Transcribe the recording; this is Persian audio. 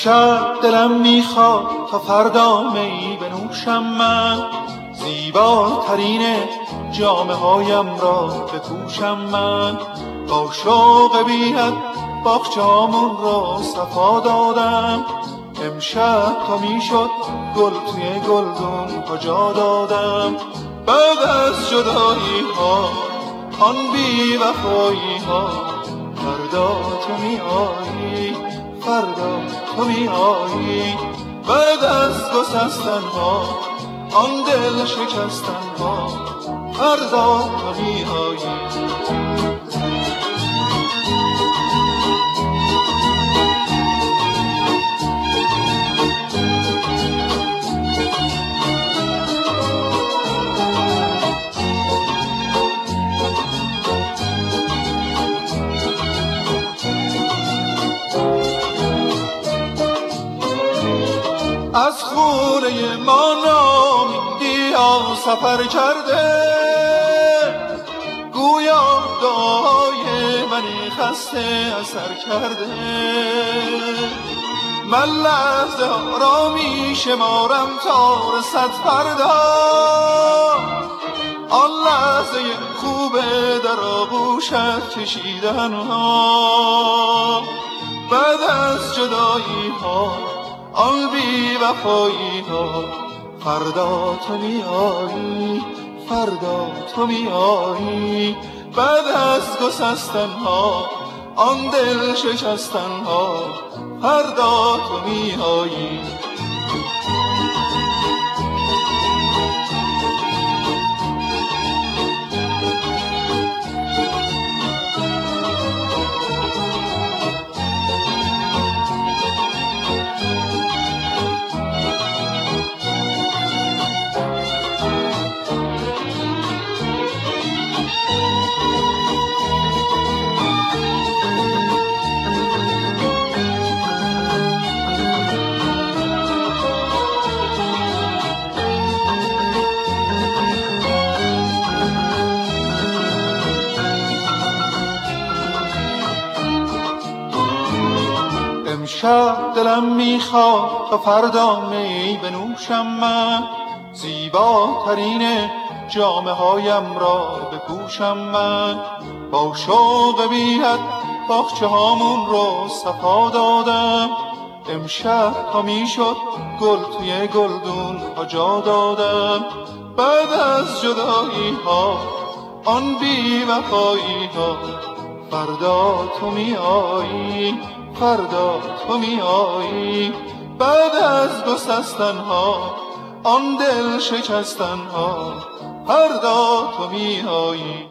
امشب دلم می‌خواد تا فردا می بنوشم من. زیباترین جامعه هایم را بپوشم من. با شوق بیت باغچامون را صفا دادم. امشب تا می‌شد گل توی گلدون کجا دادم؟ بعد از جدایی ها آن بی وفایی ها فردا تو می آیی فردا تو می آیی بعد از گسستن ها آن دل شکستن ها فردا تو می آیی از خونه ما نامیدی سفر کرده. گویا دعای منی خسته اثر کرده. من لحظه را می شمارم تا رسد فردا آن لحظه خوبه در آغوشت کشیدن ها. بعد از جدایی ها آن بی وفایی ها فردا تو می آیی فردا تو می آیی بعد از گسستن ها آن دل شکستن ها فردا تو می امشب دلم می‌خواد تا فردا می بنوشم من. زیباترین جامعه هایم را بپوشم من با شوق بینت باخچه هامون رو صفا دادم. امشب تا می‌شد گل توی گلدون ها جا دادم. بعد از جدایی ها آن بی وفایی ها فردا تو می آیی فردا تو می آیی بعد از گسستن ها آن دل شکستن ها فردا تو می آیی